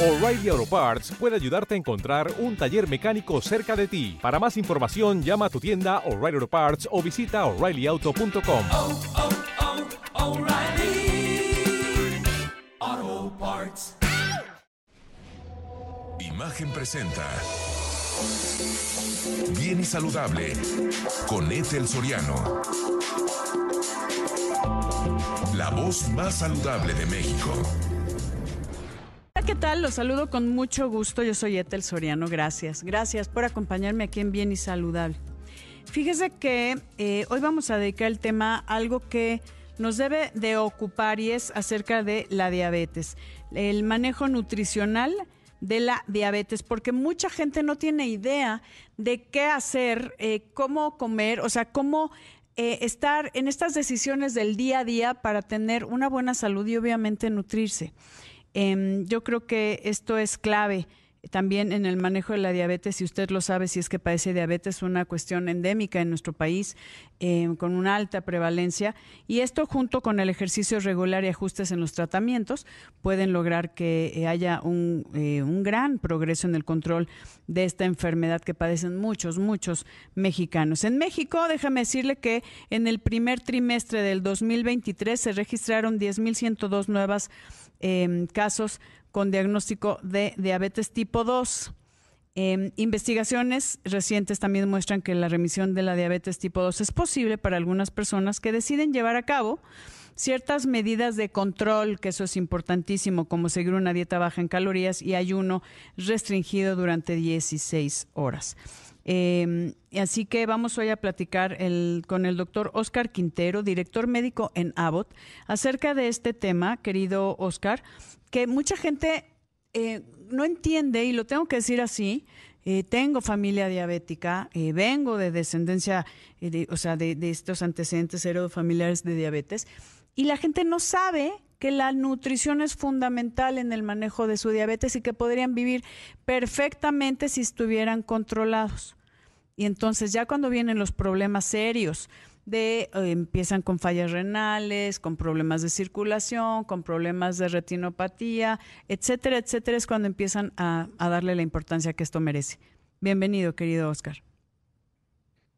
O'Reilly Auto Parts puede ayudarte a encontrar un taller mecánico cerca de ti. Para más información, llama a tu tienda O'Reilly Auto Parts o visita oreillyauto.com. oh, oh, Parts. Imagen presenta. Bien y saludable con Ethel Soriano. La voz más saludable de México. ¿Qué tal? Los saludo con mucho gusto. Yo soy Ethel Soriano. Gracias. Gracias por acompañarme aquí en Bien y Saludable. Fíjese que eh, hoy vamos a dedicar el tema a algo que nos debe de ocupar y es acerca de la diabetes, el manejo nutricional de la diabetes, porque mucha gente no tiene idea de qué hacer, eh, cómo comer, o sea, cómo eh, estar en estas decisiones del día a día para tener una buena salud y obviamente nutrirse. Em, yo creo que esto es clave también en el manejo de la diabetes, si usted lo sabe, si es que padece diabetes, una cuestión endémica en nuestro país eh, con una alta prevalencia. Y esto junto con el ejercicio regular y ajustes en los tratamientos pueden lograr que eh, haya un, eh, un gran progreso en el control de esta enfermedad que padecen muchos, muchos mexicanos. En México, déjame decirle que en el primer trimestre del 2023 se registraron 10.102 nuevas eh, casos con diagnóstico de diabetes tipo 2. Eh, investigaciones recientes también muestran que la remisión de la diabetes tipo 2 es posible para algunas personas que deciden llevar a cabo ciertas medidas de control, que eso es importantísimo, como seguir una dieta baja en calorías y ayuno restringido durante 16 horas. Eh, así que vamos hoy a platicar con el doctor Oscar Quintero, director médico en Abbott, acerca de este tema, querido Oscar, que mucha gente eh, no entiende, y lo tengo que decir así, eh, tengo familia diabética, eh, vengo de descendencia, eh, o sea, de, de estos antecedentes heredofamiliares de diabetes, y la gente no sabe que la nutrición es fundamental en el manejo de su diabetes y que podrían vivir perfectamente si estuvieran controlados. Y entonces ya cuando vienen los problemas serios, de eh, empiezan con fallas renales, con problemas de circulación, con problemas de retinopatía, etcétera, etcétera, es cuando empiezan a, darle la importancia que esto merece. Bienvenido, querido Oscar.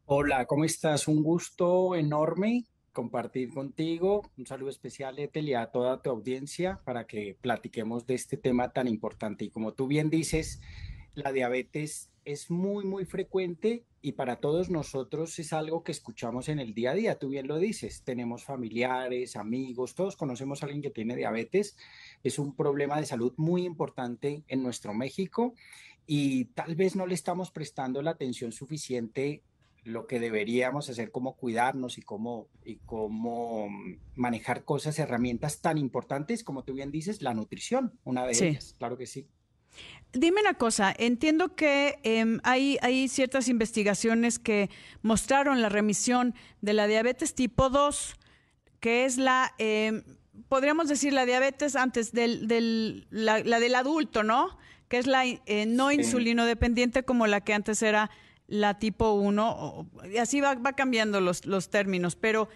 Hola, ¿cómo estás? Un gusto enorme compartir contigo. Un saludo especial, Ethel, y a toda tu audiencia para que platiquemos de este tema tan importante. Y como tú bien dices, la diabetes es muy, muy frecuente y para todos nosotros es algo que escuchamos en el día a día. Tú bien lo dices, tenemos familiares, amigos, todos conocemos a alguien que tiene diabetes. Es un problema de salud muy importante en nuestro México y tal vez no le estamos prestando la atención suficiente lo que deberíamos hacer, cómo cuidarnos y cómo, y cómo manejar cosas, herramientas tan importantes como tú bien dices, la nutrición, una de Sí. ellas, claro que sí. Dime una cosa, entiendo que em, hay, hay ciertas investigaciones que mostraron la remisión de la diabetes tipo 2, que es la, em, podríamos decir la diabetes antes del, del la, la del adulto, ¿no? Que es la eh, no insulino dependiente como la que antes era la tipo 1, o- y así va, va cambiando los, los términos, pero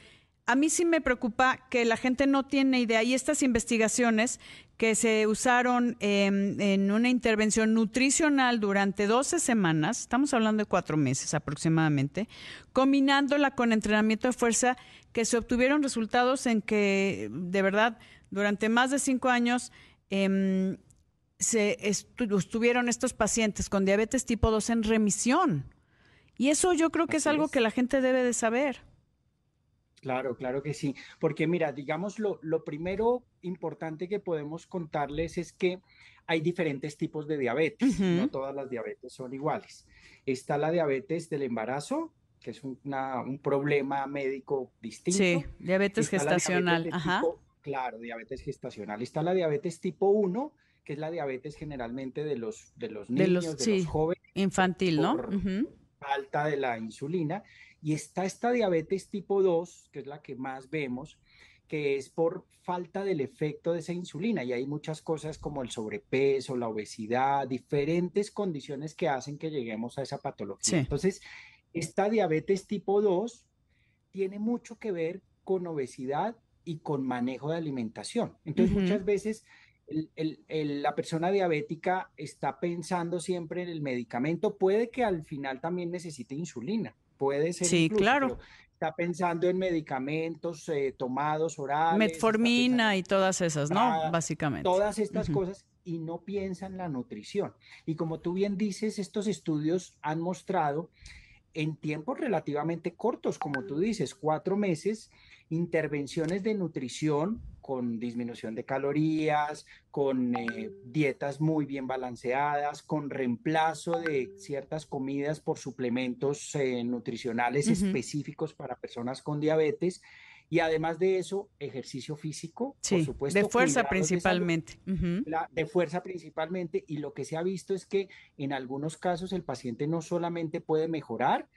a mí sí me preocupa que la gente no tiene idea y estas investigaciones que se usaron em, en una intervención nutricional durante 12 semanas, estamos hablando de cuatro meses aproximadamente, combinándola con entrenamiento de fuerza, que se obtuvieron resultados en que, de verdad, durante más de cinco años, em, se estu- estuvieron estos pacientes con diabetes tipo 2 en remisión. Y eso yo creo que es algo es. que la gente debe de saber. Claro, claro que sí, porque mira, digamos, lo, lo primero importante que podemos contarles es que hay diferentes tipos de diabetes, no Ujú. todas las diabetes son iguales. Está la diabetes del embarazo, que es un, una- un problema médico distinto. Sí, diabetes Está diabetes gestacional. de Ajá. tipo- claro, diabetes gestacional. Está la diabetes tipo 1, que es la diabetes generalmente de los, de los De los- niños, de sí. los jóvenes Infantil, ¿no? por Ujú. falta de la insulina. Y está esta diabetes tipo 2, que es la que más vemos, que es por falta del efecto de esa insulina. Y hay muchas cosas como el sobrepeso, la obesidad, diferentes condiciones que hacen que lleguemos a esa patología. Sí. Entonces, esta diabetes tipo 2 tiene mucho que ver con obesidad y con manejo de alimentación. Entonces, muchas veces la persona diabética está pensando siempre en el medicamento, puede que al final también necesite insulina, puede ser. Sí, claro. Está pensando en medicamentos eh, tomados orales. Metformina y todas esas, ¿no? Básicamente. Todas estas cosas y no piensa en la nutrición. Y como tú bien dices, estos estudios han mostrado en tiempos relativamente cortos, como tú dices, cuatro meses, intervenciones de nutrición con disminución de calorías, con eh, dietas muy bien balanceadas, con reemplazo de ciertas comidas por suplementos eh, nutricionales específicos para personas con diabetes y además de eso, ejercicio físico, por supuesto. De fuerza principalmente. De, fuerza principalmente. Y lo que se ha visto es que en algunos casos el paciente no solamente puede mejorar,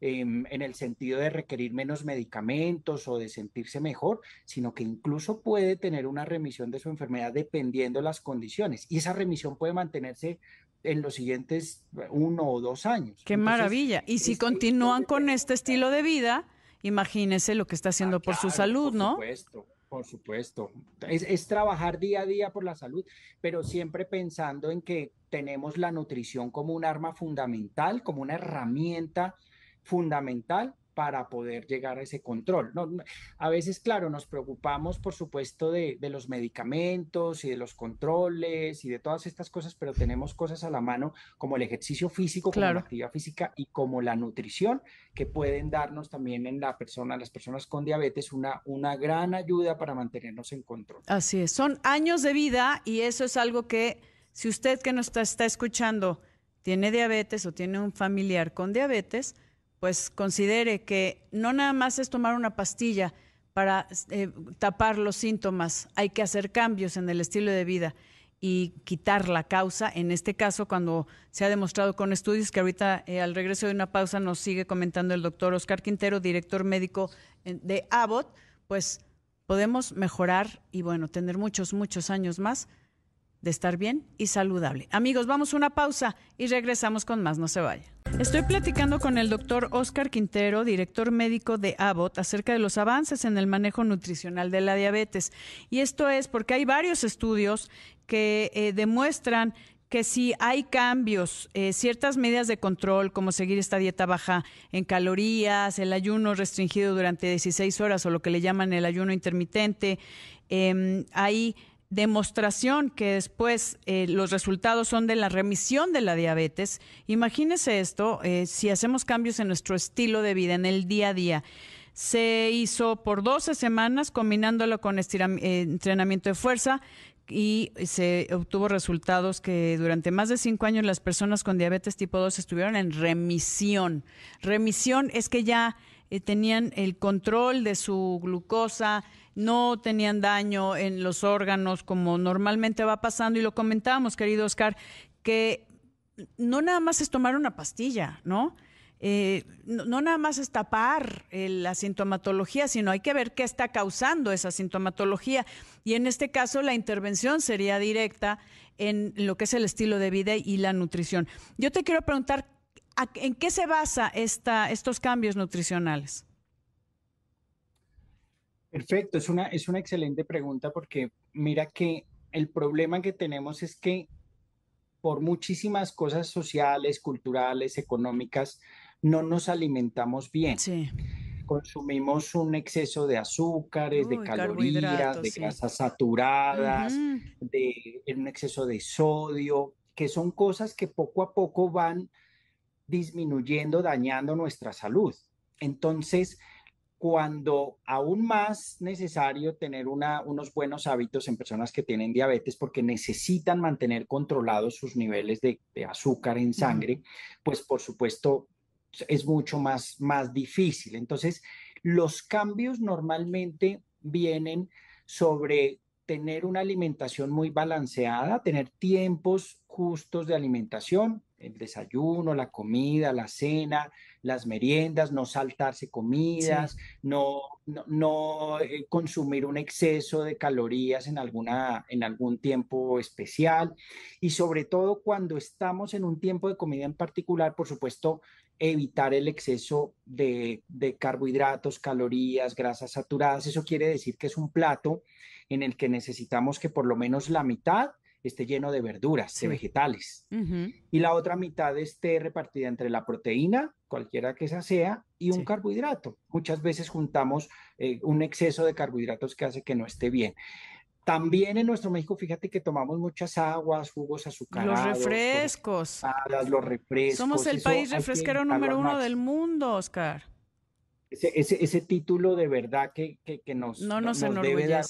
em, en el sentido de requerir menos medicamentos o de sentirse mejor, sino que incluso puede tener una remisión de su enfermedad dependiendo de las condiciones. Y esa remisión puede mantenerse en los siguientes uno o dos años. Qué maravilla. Y si continúan con este estilo de vida, imagínese lo que está haciendo ah, por su salud, ¿no? Por supuesto, por supuesto. Es, trabajar día a día por la salud, pero siempre pensando en que tenemos la nutrición como un arma fundamental, como una herramienta fundamental para poder llegar a ese control. No, a veces, claro, nos preocupamos, por supuesto, de, los medicamentos y de los controles y de todas estas cosas, pero tenemos cosas a la mano como el ejercicio físico, como la actividad física y como la nutrición, que pueden darnos también en la persona, las personas con diabetes, una, una gran ayuda para mantenernos en control. Así es, son años de vida y eso es algo que, si usted que nos está escuchando tiene diabetes o tiene un familiar con diabetes, pues considere que no nada más es tomar una pastilla para eh, tapar los síntomas, hay que hacer cambios en el estilo de vida y quitar la causa. En este caso, cuando se ha demostrado con estudios que ahorita eh, al regreso de una pausa nos sigue comentando el doctor Oscar Quintero, director médico de Abbott, pues podemos mejorar y bueno, tener muchos, muchos años más de estar bien y saludable. Amigos, vamos a una pausa y regresamos con más, no se vaya. Estoy platicando con el doctor Oscar Quintero, director médico de Abbott, acerca de los avances en el manejo nutricional de la diabetes. Y esto es porque hay varios estudios que eh, demuestran que si hay cambios, eh, ciertas medidas de control, como seguir esta dieta baja en calorías, el ayuno restringido durante 16 horas o lo que le llaman el ayuno intermitente, eh, hay demostración que después eh, los resultados son de la remisión de la diabetes. Imagínese esto, eh, si hacemos cambios en nuestro estilo de vida, en el día a día. Se hizo por 12 semanas combinándolo con eh, entrenamiento de fuerza y se obtuvo resultados que durante más de cinco años las personas con diabetes tipo 2 estuvieron en remisión. Remisión es que ya tenían el control de su glucosa, no tenían daño en los órganos como normalmente va pasando. Y lo comentábamos, querido Oscar, que no nada más es tomar una pastilla, ¿no? Eh, no, nada más es tapar eh, la sintomatología, sino hay que ver qué está causando esa sintomatología. Y en este caso, la intervención sería directa en lo que es el estilo de vida y la nutrición. Yo te quiero preguntar, ¿en qué se basa esta, estos cambios nutricionales? Perfecto, es una, es una excelente pregunta porque mira que el problema que tenemos es que por muchísimas cosas sociales, culturales, económicas, no nos alimentamos bien. Sí. Consumimos un exceso de azúcares, de calorías, de grasas saturadas, de un exceso de sodio, que son cosas que poco a poco van disminuyendo, dañando nuestra salud. Entonces, cuando aún más necesario tener unos buenos hábitos en personas que tienen diabetes porque necesitan mantener controlados sus niveles de, azúcar en sangre, pues por supuesto es mucho más, más difícil. Entonces, los cambios normalmente vienen sobre tener una alimentación muy balanceada, tener tiempos justos de alimentación, el desayuno, la comida, la cena, las meriendas, no saltarse comidas, no, no, no, eh, consumir un exceso de calorías en, alguna, en algún tiempo especial y sobre todo cuando estamos en un tiempo de comida en particular, por supuesto, evitar el exceso de, de carbohidratos, calorías, grasas saturadas. Eso quiere decir que es un plato en el que necesitamos que por lo menos la mitad esté lleno de verduras, de vegetales. Y la otra mitad esté repartida entre la proteína, cualquiera que esa sea, y un carbohidrato. Muchas veces juntamos eh, un exceso de carbohidratos que hace que no esté bien. También en nuestro México, fíjate que tomamos muchas aguas, jugos azucarados. Los refrescos. los refrescos. Somos el país refresquero número uno del mundo, Oscar. Ese, ese, ese, título de verdad que, que, que nos, no nos, nos debe dar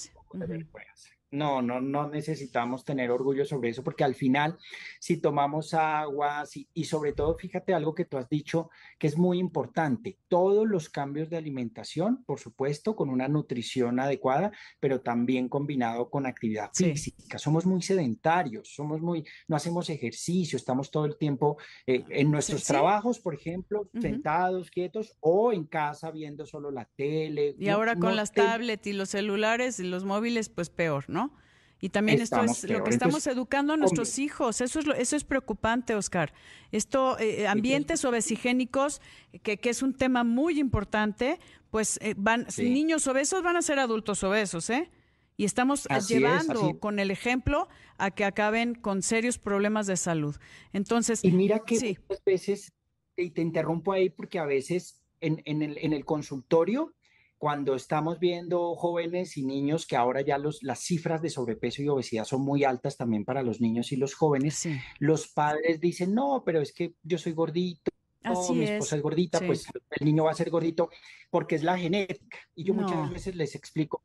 no, no, no necesitamos tener orgullo sobre eso porque al final, si tomamos agua y sobre todo, fíjate algo que tú has dicho que es muy importante, todos los cambios de alimentación, por supuesto, con una nutrición adecuada, pero también combinado con actividad física. Somos muy sedentarios, somos muy, no hacemos ejercicio, estamos todo el tiempo eh, en nuestros trabajos, por ejemplo, sentados, quietos o en casa viendo solo la tele. Y ahora con las tablets y los celulares y los móviles, pues peor, ¿no? Y también esto es lo que estamos educando a nuestros hijos. Eso es, eso es preocupante, Oscar. Esto, eh, eh, ambientes obesigénicos, que, que, es un tema muy importante, pues eh, van, niños obesos van a ser adultos obesos, ¿eh? Y estamos llevando con el ejemplo a que acaben con serios problemas de salud. Entonces. Y mira que muchas veces, y te interrumpo ahí porque a veces en, en, el, en el consultorio cuando estamos viendo jóvenes y niños que ahora ya los, las cifras de sobrepeso y obesidad son muy altas también para los niños y los jóvenes, los padres dicen, no, pero es que yo soy gordito, mi esposa es, gordita, pues el niño va a ser gordito porque es la genética. Y yo muchas veces les explico,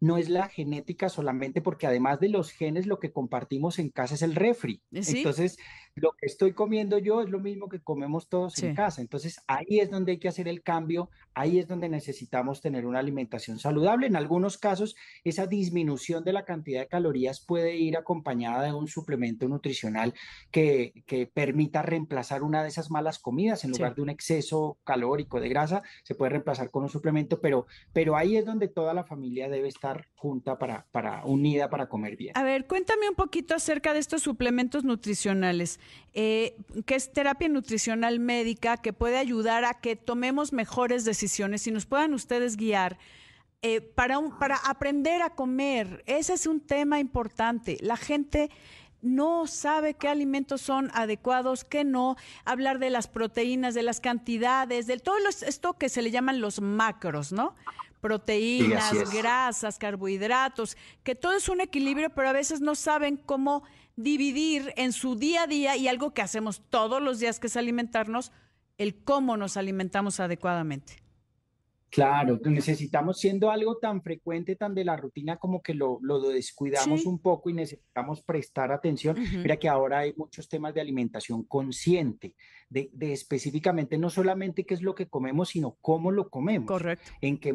no es la genética solamente porque además de los genes, lo que compartimos en casa es el refri. ¿Eh, Entonces, lo que estoy comiendo yo es lo mismo que comemos todos en casa. Entonces, ahí es donde hay que hacer el cambio, ahí es donde necesitamos tener una alimentación saludable. En algunos casos, esa disminución de la cantidad de calorías puede ir acompañada de un suplemento nutricional que, que permita reemplazar una de esas malas comidas. En lugar de un exceso calórico de grasa, se puede reemplazar con un suplemento, pero, pero ahí es donde toda la familia debe estar junta para, para unida para comer bien. A ver, cuéntame un poquito acerca de estos suplementos nutricionales, eh, que es terapia nutricional médica que puede ayudar a que tomemos mejores decisiones y nos puedan ustedes guiar. Eh, para, un, para aprender a comer, ese es un tema importante. La gente no sabe qué alimentos son adecuados, qué no, hablar de las proteínas, de las cantidades, de todo esto que se le llaman los macros, ¿no? Proteínas, grasas, carbohidratos, que todo es un equilibrio, pero a veces no saben cómo dividir en su día a día y algo que hacemos todos los días que es alimentarnos, el cómo nos alimentamos adecuadamente. Claro, necesitamos, siendo algo tan frecuente, tan de la rutina, como que lo, lo descuidamos un poco y necesitamos prestar atención. Mira que ahora hay muchos temas de alimentación consciente, de, de, específicamente no solamente qué es lo que comemos, sino cómo lo comemos. Correcto. En qué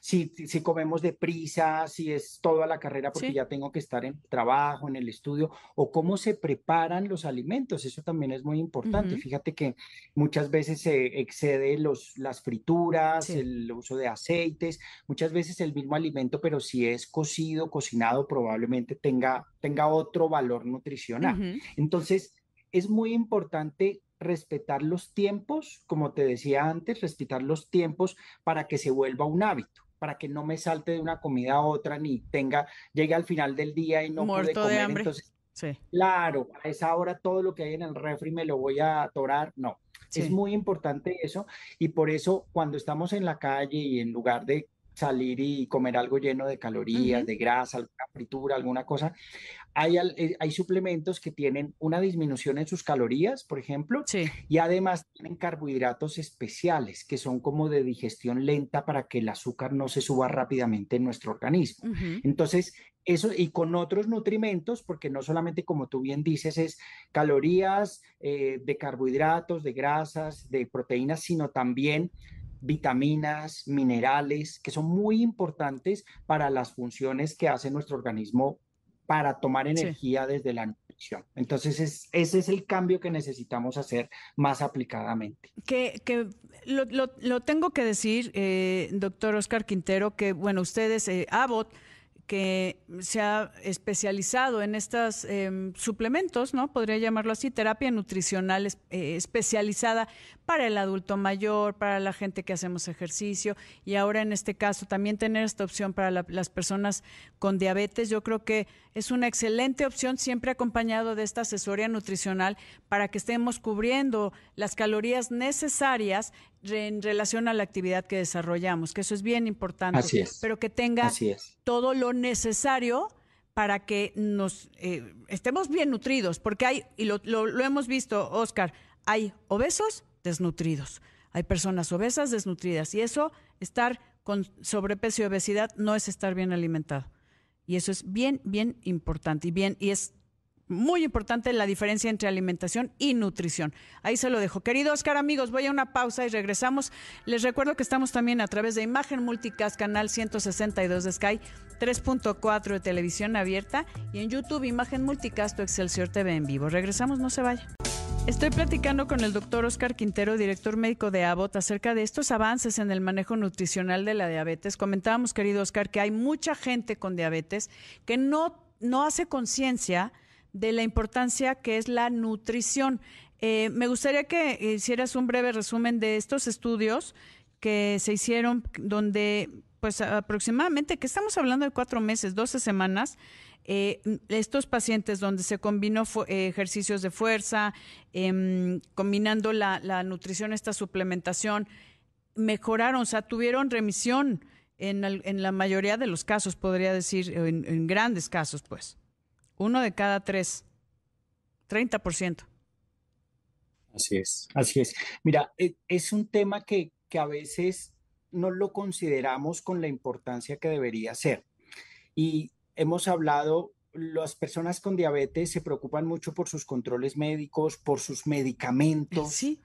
si, si comemos deprisa, si es toda la carrera porque ya tengo que estar en trabajo, en el estudio, o cómo se preparan los alimentos, eso también es muy importante. Fíjate que muchas veces se excede los, las frituras, el uso de aceites, muchas veces el mismo alimento, pero si es cocido, cocinado, probablemente tenga, tenga otro valor nutricional. Entonces, es muy importante respetar los tiempos, como te decía antes, respetar los tiempos para que se vuelva un hábito, para que no me salte de una comida a otra ni tenga, llegue al final del día y no pude comer. De hambre. Entonces, claro, a esa hora todo lo que hay en el refri me lo voy a atorar. No, es muy importante eso y por eso cuando estamos en la calle y en lugar de salir y comer algo lleno de calorías, de grasa, alguna fritura, alguna cosa. Hay, eh, hay suplementos que tienen una disminución en sus calorías, por ejemplo, y además tienen carbohidratos especiales que son como de digestión lenta para que el azúcar no se suba rápidamente en nuestro organismo. Entonces, eso y con otros nutrimentos, porque no solamente como tú bien dices es calorías eh, de carbohidratos, de grasas, de proteínas, sino también vitaminas, minerales, que son muy importantes para las funciones que hace nuestro organismo para tomar energía desde la nutrición. Entonces, es, ese es el cambio que necesitamos hacer más aplicadamente. Que, que lo, lo- lo tengo que decir, eh, doctor Oscar Quintero, que bueno, ustedes, eh, Abbott, que se ha especializado en estos em, suplementos, ¿no? Podría llamarlo así, terapia nutricional eh, especializada para el adulto mayor, para la gente que hacemos ejercicio y ahora en este caso también tener esta opción para la- las personas con diabetes, yo creo que es una excelente opción siempre acompañado de esta asesoría nutricional para que estemos cubriendo las calorías necesarias en relación a la actividad que desarrollamos, que eso es bien importante, Así es. pero que tenga Así es. todo lo necesario para que nos eh, estemos bien nutridos, porque hay, y lo, lo- lo hemos visto, Oscar, hay obesos desnutridos, hay personas obesas desnutridas, y eso, estar con sobrepeso y obesidad, no es estar bien alimentado. Y eso es bien, bien importante, y bien, y es muy importante la diferencia entre alimentación y nutrición. Ahí se lo dejo. Querido Oscar, amigos, voy a una pausa y regresamos. Les recuerdo que estamos también a través de Imagen Multicast, canal 162 de Sky, 3.4 de televisión abierta y en YouTube Imagen Multicast o Excelsior TV en vivo. Regresamos, no se vaya. Estoy platicando con el doctor Oscar Quintero, director médico de Abbott, acerca de estos avances en el manejo nutricional de la diabetes. Comentábamos, querido Oscar, que hay mucha gente con diabetes que no, no hace conciencia de la importancia que es la nutrición. Eh, me gustaría que hicieras un breve resumen de estos estudios que se hicieron donde, pues aproximadamente, que estamos hablando de cuatro meses, 12 semanas, eh, estos pacientes donde se combinó eh, ejercicios de fuerza, em, combinando la, la nutrición, esta suplementación, mejoraron, o sea, tuvieron remisión en, la mayoría de los casos, podría decir, en, en grandes casos, pues. Uno de cada tres, 30%. Así es. Así es. Mira, e- es un tema que, que a veces no lo consideramos con la importancia que debería ser. Y hemos hablado, las personas con diabetes se preocupan mucho por sus controles médicos, por sus medicamentos. Sí.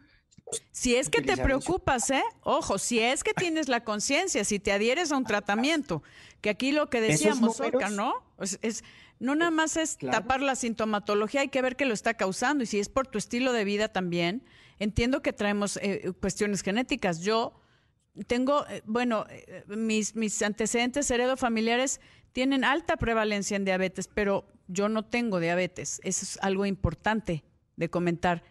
Si es que te preocupas, ¿eh? Ojo, si es que tienes la conciencia, si te adhieres a un tratamiento, que aquí lo que decíamos, Oscar, ¿no? Es, es- no nada más es Claro. tapar la sintomatología, hay que ver qué lo está causando y si es por tu estilo de vida también. Entiendo que traemos eh, cuestiones genéticas. Yo tengo, eh, bueno, eh, mis, mis antecedentes heredofamiliares tienen alta prevalencia en diabetes, pero yo no tengo diabetes. Eso es algo importante de comentar.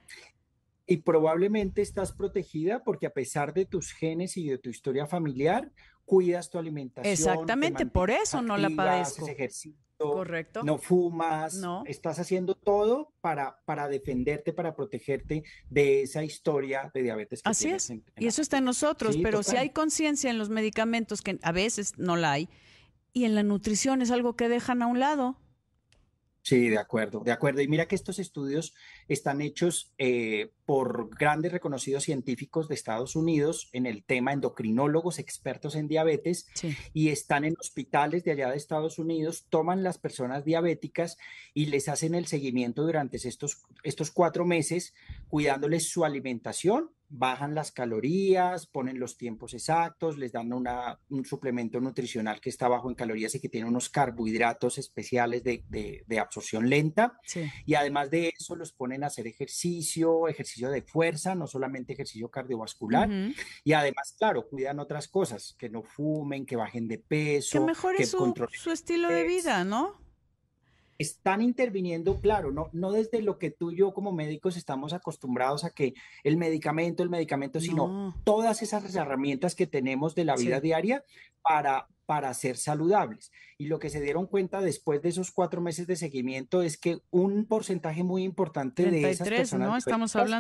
Y probablemente estás protegida porque a pesar de tus genes y de tu historia familiar, cuidas tu alimentación. te Exactamente, por eso no la padezco. Haces ejercicio, Correcto. no fumas, No. estás haciendo todo para, para defenderte, para protegerte de esa historia de diabetes que Así tienes es. en- en Y eso está en nosotros, Sí, pero si hay conciencia en los medicamentos, que a veces no la hay, y en la nutrición es algo que dejan a un lado. Sí, de acuerdo, de acuerdo. Y mira que estos estudios están hechos eh, por grandes reconocidos científicos de Estados Unidos en el tema endocrinólogos expertos en diabetes Sí. y están en hospitales de allá de Estados Unidos, toman las personas diabéticas y les hacen el seguimiento durante estos, estos cuatro meses, cuidándoles su alimentación, bajan las calorías, ponen los tiempos exactos, les dan una, un suplemento nutricional que está bajo en calorías y que tiene unos carbohidratos especiales de, de- de absorción lenta. Sí. Y además de eso, los ponen a hacer ejercicio, ejercicio de fuerza, no solamente ejercicio cardiovascular. Y además, claro, cuidan otras cosas, que no fumen, que bajen de peso, Que mejore su, su estilo de vida, ¿no? Están interviniendo, claro, no, no desde lo que tú y yo como médicos estamos acostumbrados a que el medicamento, el medicamento, sino No. todas esas herramientas que tenemos de la vida Sí. diaria para, para ser saludables. Y lo que se dieron cuenta después de esos cuatro meses de seguimiento es que un porcentaje muy importante de esas 33, personas ¿no? Estamos diabéticas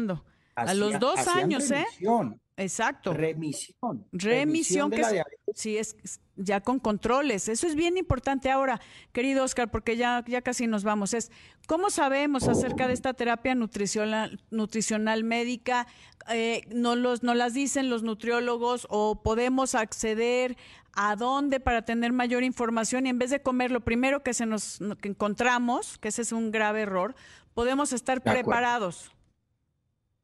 A los dos años, ¿eh? remisión, Exacto. remisión, Remisión, que es-. Sí, es es ya con controles. Eso es bien importante ahora, querido Oscar, porque ya, ya casi nos vamos. Es ¿cómo sabemos acerca de esta terapia nutricional, nutricional médica? Eh, ¿no, los, ¿No las dicen los nutriólogos o podemos acceder a dónde para tener mayor información? Y en vez de comer lo primero que se nos que encontramos, que ese es un grave error, podemos estar De acuerdo.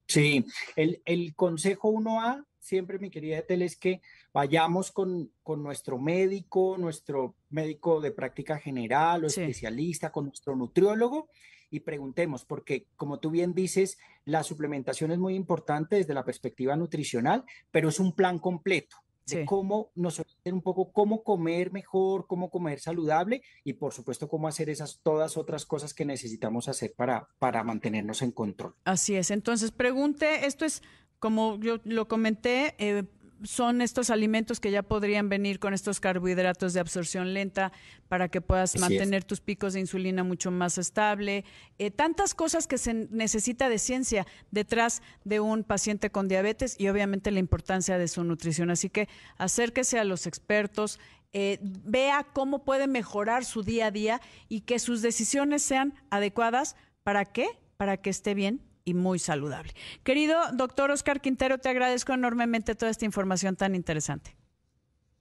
Sí, el, el consejo 1A, siempre mi querida Etel, es que vayamos con, con nuestro médico, nuestro médico de práctica general o Sí. especialista, con nuestro nutriólogo y preguntemos, porque como tú bien dices, la suplementación es muy importante desde la perspectiva nutricional, pero es un plan completo de cómo nos orienten un poco cómo comer mejor, cómo comer saludable y por supuesto cómo hacer esas todas otras cosas que necesitamos hacer para, para mantenernos en control. Así es. Entonces, pregunte, esto es como yo lo comenté, eh, son estos alimentos que ya podrían venir con estos carbohidratos de absorción lenta para que puedas mantener tus picos de insulina mucho más estable. Eh, tantas cosas que se necesita de ciencia detrás de un paciente con diabetes y obviamente la importancia de su nutrición. Así que acérquese a los expertos, eh, vea cómo puede mejorar su día a día y que sus decisiones sean adecuadas. ¿Para qué? Para que esté bien y muy saludable. Querido doctor Oscar Quintero, te agradezco enormemente toda esta información tan interesante.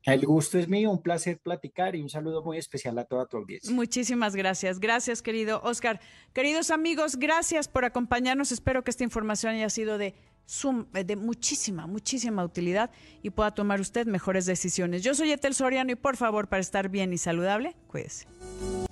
El gusto es mío, un placer platicar y un saludo muy especial a toda tu audiencia. Muchísimas gracias. Gracias, querido Oscar. Queridos amigos, gracias por acompañarnos. Espero que esta información haya sido de, de muchísima, muchísima utilidad y pueda tomar usted mejores decisiones. Yo soy Etel Soriano y por favor, para estar bien y saludable, cuídese.